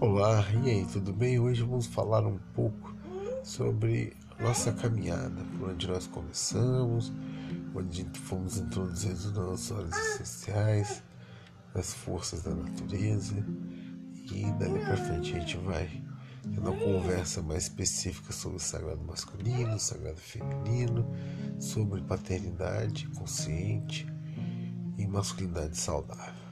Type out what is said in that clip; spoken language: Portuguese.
Olá, e aí, tudo bem? Hoje vamos falar um pouco sobre nossa caminhada, por onde nós começamos, onde fomos introduzidos nas horas essenciais, nas forças da natureza, e dali para frente a gente vai tendo uma conversa mais específica sobre o sagrado masculino, o sagrado feminino, sobre paternidade consciente e masculinidade saudável.